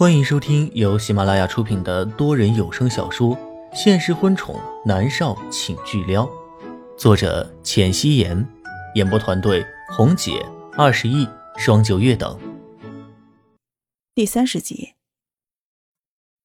欢迎收听由喜马拉雅出品的多人有声小说《现实婚宠男少请巨撩》，作者：浅汐颜，演播团队：红姐、二十亿、双九月等。第三十集，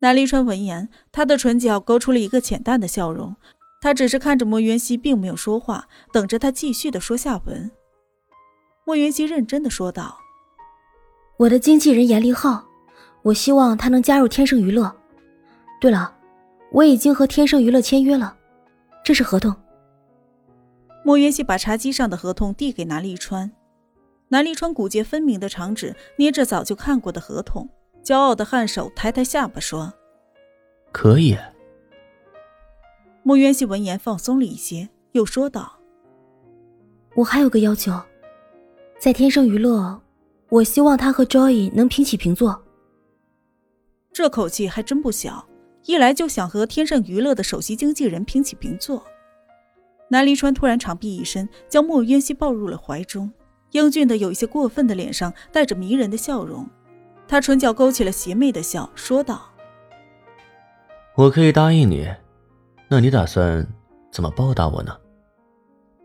南离川闻言，他的唇角勾出了一个浅淡的笑容，他只是看着莫云熙，并没有说话，等着他继续的说下文。莫云熙认真的说道：“我的经纪人严立浩。”我希望他能加入天盛娱乐。对了，我已经和天盛娱乐签约了，这是合同。莫元熙把茶几上的合同递给南立川，南立川骨节分明的长指捏着早就看过的合同，骄傲的颔首，抬抬下巴说：“可以。”莫元熙闻言放松了一些，又说道：“我还有个要求，在天盛娱乐，我希望他和 Joy 能平起平坐。”这口气还真不小，一来就想和天盛娱乐的首席经纪人平起平坐。南离川突然长臂一伸，将莫渊熙抱入了怀中，英俊的有一些过分的脸上带着迷人的笑容，他唇角勾起了邪魅的笑，说道：“我可以答应你，那你打算怎么报答我呢？”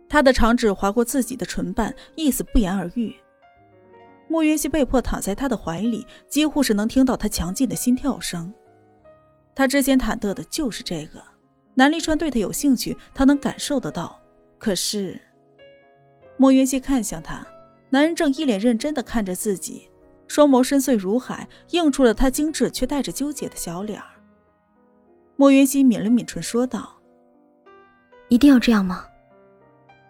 他的长指划过自己的唇瓣，意思不言而喻。莫云熙被迫躺在他的怀里，几乎是能听到他强劲的心跳声。他之前忐忑的就是这个，南离川对他有兴趣，他能感受得到。可是，莫云熙看向他，男人正一脸认真的看着自己，双眸深邃如海，映出了他精致却带着纠结的小脸儿。莫云熙抿了抿唇，说道：“一定要这样吗？”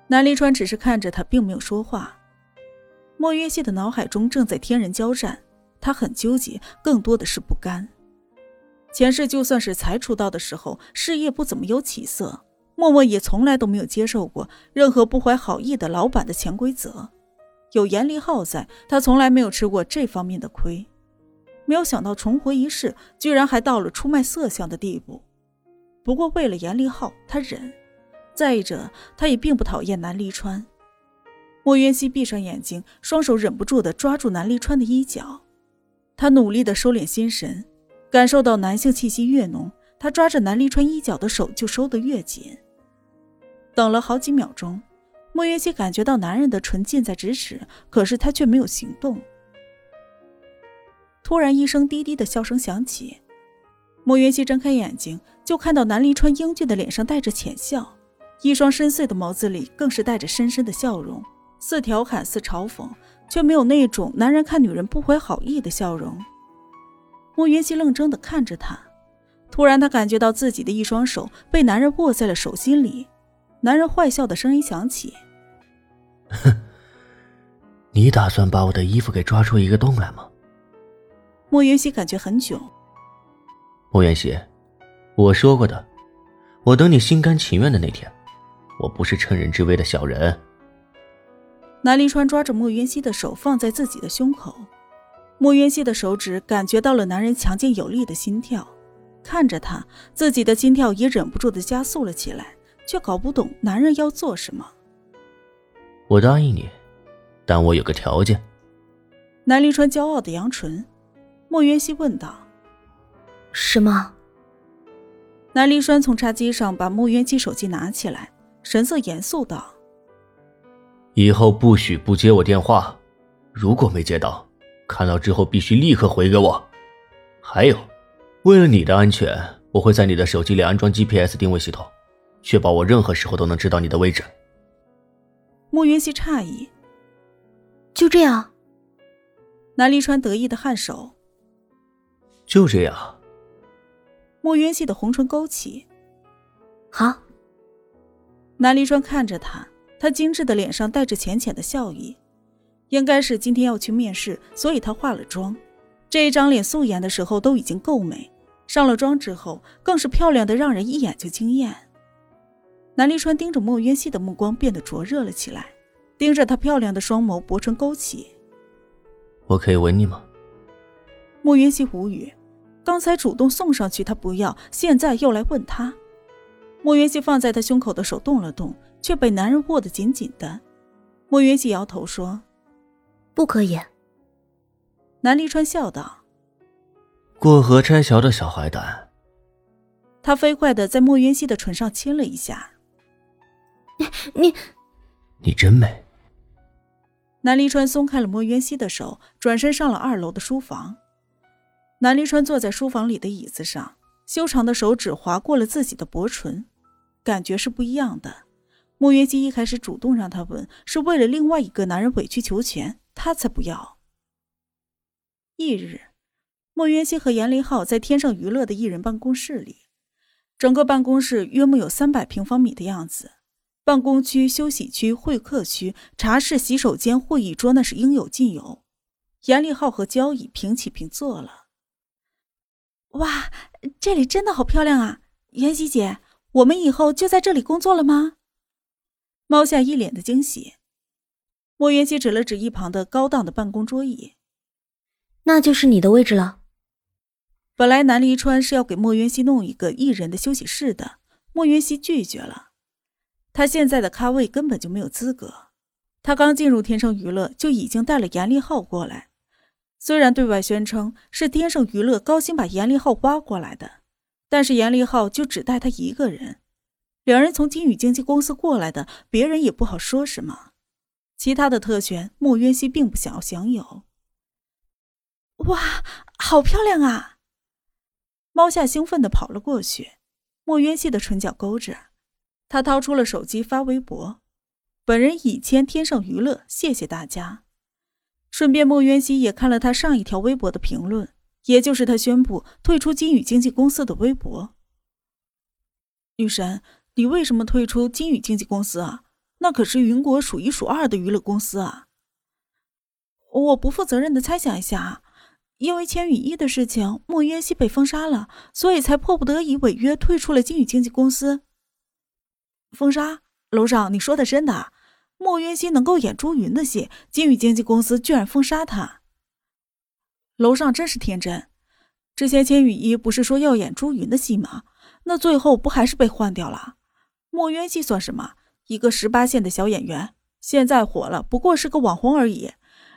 南离川只是看着他，并没有说话。莫约西的脑海中正在天人交战，他很纠结，更多的是不甘。前世就算是才出道的时候，事业不怎么有起色，默默也从来都没有接受过任何不怀好意的老板的潜规则。有严立浩在，他从来没有吃过这方面的亏。没有想到重活一世，居然还到了出卖色相的地步。不过为了严立浩，他忍。再者，他也并不讨厌南离川。莫渊熙闭上眼睛，双手忍不住的抓住南离川的衣角。他努力的收敛心神，感受到男性气息越浓，他抓着南离川衣角的手就收得越紧。等了好几秒钟，莫渊熙感觉到男人的唇近在咫尺，可是他却没有行动。突然，一声低低的笑声响起，莫渊熙睁开眼睛，就看到南离川英俊的脸上带着浅笑，一双深邃的眸子里更是带着深深的笑容。似调侃似嘲讽，却没有那种男人看女人不怀好意的笑容。莫云熙愣怔地看着他，突然他感觉到自己的一双手被男人握在了手心里。男人坏笑的声音响起：“哼，你打算把我的衣服给抓出一个洞来吗？”莫云熙感觉很囧。莫云熙，我说过的，我等你心甘情愿的那天，我不是趁人之危的小人。南离川抓着莫渊熙的手放在自己的胸口，莫渊熙的手指感觉到了男人强劲有力的心跳，看着他，自己的心跳也忍不住的加速了起来，却搞不懂男人要做什么。我答应你，但我有个条件。南离川骄傲的扬唇，莫渊熙问道：“什么？”南离川从茶几上把莫渊熙手机拿起来，神色严肃道。以后不许不接我电话，如果没接到，看到之后必须立刻回给我。还有，为了你的安全，我会在你的手机里安装 GPS 定位系统，确保我任何时候都能知道你的位置。莫云熙诧异，就这样？南离川得意的颔首，就这样。莫云熙的红唇勾起，好。南离川看着他。他精致的脸上带着浅浅的笑意，应该是今天要去面试，所以她化了妆。这一张脸素颜的时候都已经够美，上了妆之后更是漂亮的让人一眼就惊艳。南立川盯着莫渊熙的目光变得灼热了起来，盯着她漂亮的双眸，薄唇勾起。我可以吻你吗？莫渊熙无语，刚才主动送上去他不要，现在又来问他。莫渊熙放在他胸口的手动了动。却被男人握得紧紧的，莫云熙摇头说：“不可以。”南离川笑道：“过河拆桥的小坏蛋。他飞快的在莫云熙的唇上亲了一下。你，你真美。南离川松开了莫渊熙的手，转身上了二楼的书房。南离川坐在书房里的椅子上，修长的手指划过了自己的薄唇，感觉是不一样的。莫渊熙一开始主动让他吻，是为了另外一个男人委曲求全，他才不要。翌日，莫渊熙和严林浩在天盛娱乐的艺人办公室里，整个办公室约莫有三百平方米的样子。办公区、休息区、会客区、茶室、洗手间、会议桌，那是应有尽有。严立浩和焦乙平起平坐了。哇，这里真的好漂亮啊！妍希姐，我们以后就在这里工作了吗？猫夏一脸的惊喜。莫元熙指了指一旁的高档的办公桌椅，那就是你的位置了。本来南离川是要给莫元熙弄一个一人的休息室的，莫元熙拒绝了。他现在的咖位根本就没有资格。他刚进入天盛娱乐就已经带了严立浩过来，虽然对外宣称是天盛娱乐高薪把严立浩挖过来的，但是严立浩就只带他一个人。两人从金宇经纪公司过来的，别人也不好说什么。其他的特权，莫渊熙并不想要享有。哇，好漂亮啊！猫夏兴奋地跑了过去，莫渊熙的唇角勾着。他掏出了手机发微博：“本人已签天上娱乐，谢谢大家。”顺便，莫渊熙也看了他上一条微博的评论，也就是他宣布退出金宇经纪公司的微博。女神，你为什么退出金宇经纪公司啊？那可是云国数一数二的娱乐公司啊！我不负责任的猜想一下，因为千羽一的事情，莫渊熙被封杀了，所以才迫不得已违约退出了金宇经纪公司。封杀楼上，你说的真的？莫渊熙能够演朱云的戏，金宇经纪公司居然封杀他。楼上真是天真。之前千羽一不是说要演朱云的戏吗？那最后不还是被换掉了？莫渊熙算什么？一个十八线的小演员，现在火了，不过是个网红而已。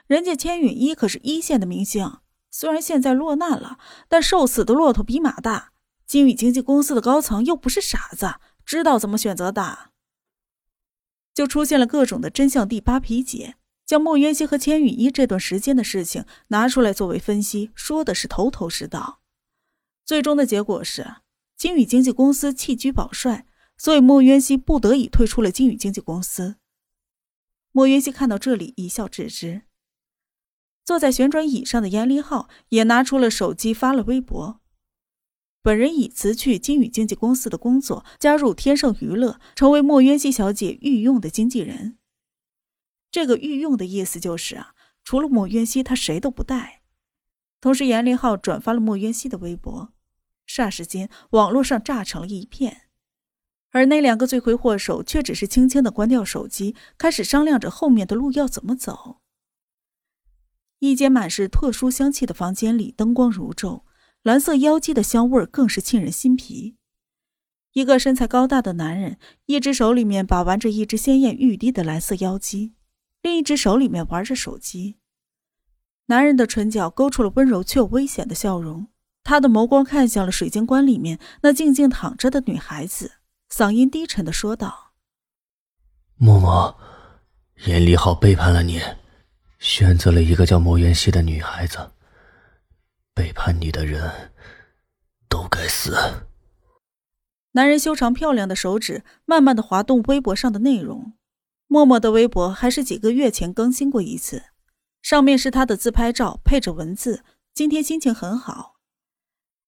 人家千羽一可是一线的明星，虽然现在落难了，但瘦死的骆驼比马大。金宇经纪公司的高层又不是傻子。知道怎么选择的，就出现了各种的真相第八皮姐，将莫渊熙和千羽一这段时间的事情拿出来作为分析，说的是头头是道。最终的结果是，金宇经纪公司弃车保帅，所以莫渊熙不得已退出了金宇经纪公司。莫渊熙看到这里，一笑置之。坐在旋转椅上的严立浩也拿出了手机发了微博。本人已辞去金宇经纪公司的工作，加入天盛娱乐，成为莫渊熙小姐御用的经纪人。这个御用的意思就是啊，除了莫渊熙，他谁都不带。同时，严凌浩转发了莫渊熙的微博，霎时间，网络上炸成了一片。而那两个罪魁祸首却只是轻轻的关掉手机，开始商量着后面的路要怎么走。一间满是特殊香气的房间里，灯光如昼。蓝色妖姬的香味更是沁人心脾。一个身材高大的男人，一只手里面把玩着一只鲜艳欲滴的蓝色妖姬，另一只手里面玩着手机。男人的唇角勾出了温柔却危险的笑容，他的眸光看向了水晶棺里面那静静躺着的女孩子，嗓音低沉的说道：“默默，严立浩背叛了你，选择了一个叫莫元熙的女孩子。”背叛你的人都该死。男人修长漂亮的手指慢慢的滑动微博上的内容。默默的微博还是几个月前更新过一次，上面是他的自拍照，配着文字：“今天心情很好。”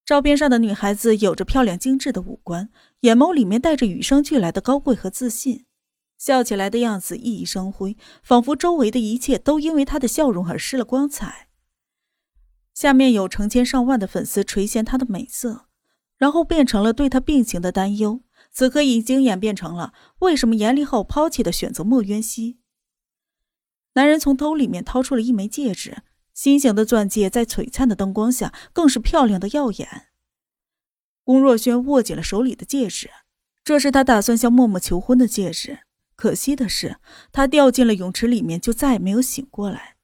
照片上的女孩子有着漂亮精致的五官，眼眸里面带着与生俱来的高贵和自信，笑起来的样子熠熠生辉，仿佛周围的一切都因为她的笑容而失了光彩。下面有成千上万的粉丝垂涎她的美色，然后变成了对她病情的担忧。此刻已经演变成了为什么严立浩抛弃的选择莫渊熙。男人从兜里面掏出了一枚戒指，心形的钻戒在璀璨的灯光下更是漂亮的耀眼。龚若轩握紧了手里的戒指，这是他打算向默默求婚的戒指。可惜的是，他掉进了泳池里面，就再也没有醒过来。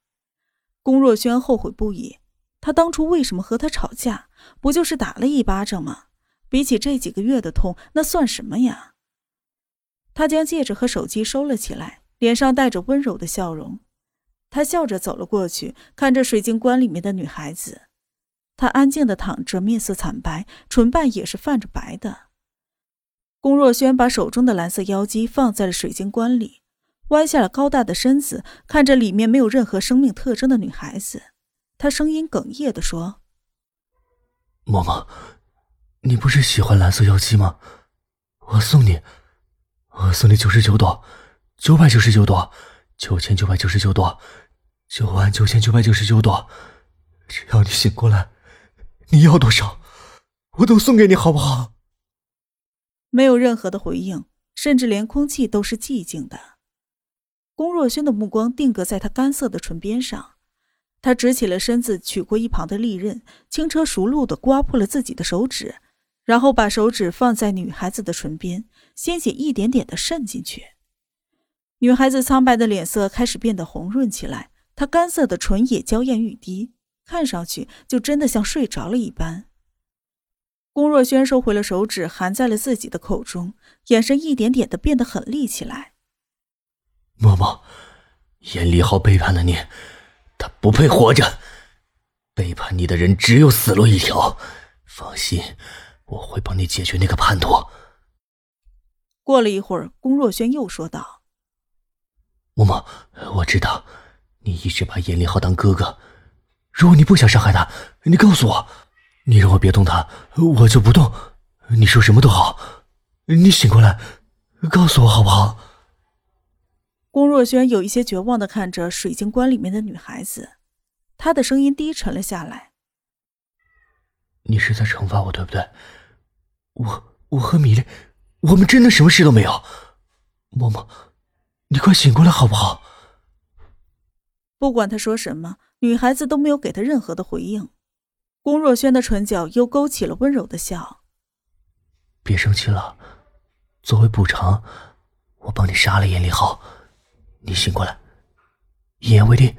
龚若轩后悔不已。他当初为什么和他吵架？不就是打了一巴掌吗？比起这几个月的痛，那算什么呀？他将戒指和手机收了起来，脸上带着温柔的笑容。他笑着走了过去，看着水晶棺里面的女孩子。她安静的躺着，面色惨白，唇瓣也是泛着白的。龚若轩把手中的蓝色妖姬放在了水晶棺里，弯下了高大的身子，看着里面没有任何生命特征的女孩子，他声音哽咽的说：“嬷嬷，你不是喜欢蓝色妖姬吗？我送你，我送你九十九朵，九百九十九朵，九千九百九十九朵，九万九千九百九十九朵，只要你醒过来。”你要多少，我都送给你，好不好？没有任何的回应，甚至连空气都是寂静的。龚若轩的目光定格在他干涩的唇边上，他直起了身子，取过一旁的利刃，轻车熟路的刮破了自己的手指，然后把手指放在女孩子的唇边，鲜血一点点的渗进去。女孩子苍白的脸色开始变得红润起来，她干涩的唇也娇艳欲滴。看上去就真的像睡着了一般。龚若轩收回了手指，含在了自己的口中，眼神一点点的变得狠厉起来。嬷嬷，严立浩背叛了你，他不配活着。背叛你的人只有死路一条。放心，我会帮你解决那个叛徒。过了一会儿，龚若轩又说道：“嬷嬷，我知道你一直把严立浩当哥哥。”如果你不想伤害他，你告诉我，你让我别动他，我就不动。你说什么都好。你醒过来，告诉我好不好？龚若轩有一些绝望的看着水晶棺里面的女孩子，他的声音低沉了下来：“你是在惩罚我，对不对？我我和米粒，我们真的什么事都没有。默默，你快醒过来好不好？”不管他说什么。女孩子都没有给他任何的回应，龚若轩的唇角又勾起了温柔的笑。别生气了，作为补偿，我帮你杀了严立浩，你醒过来，一言为定。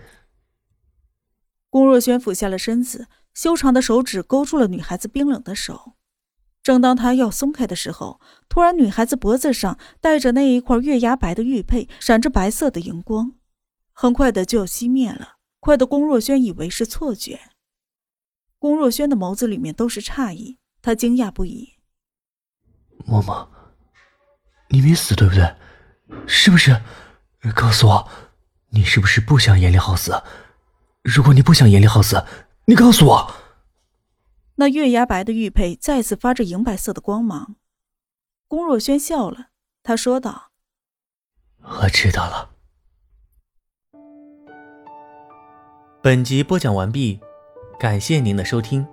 龚若轩俯下了身子，修长的手指勾住了女孩子冰冷的手。正当他要松开的时候，突然女孩子脖子上戴着那一块月牙白的玉佩，闪着白色的荧光，很快的就要熄灭了。快的，龚若轩以为是错觉。龚若轩的眸子里面都是诧异，他惊讶不已。嬷嬷，你没死对不对？是不是？告诉我，你是不是不想严立浩死？如果你不想严立浩死，你告诉我。那月牙白的玉佩再次发着银白色的光芒。龚若轩笑了，他说道：“我知道了。”本集播讲完毕，感谢您的收听。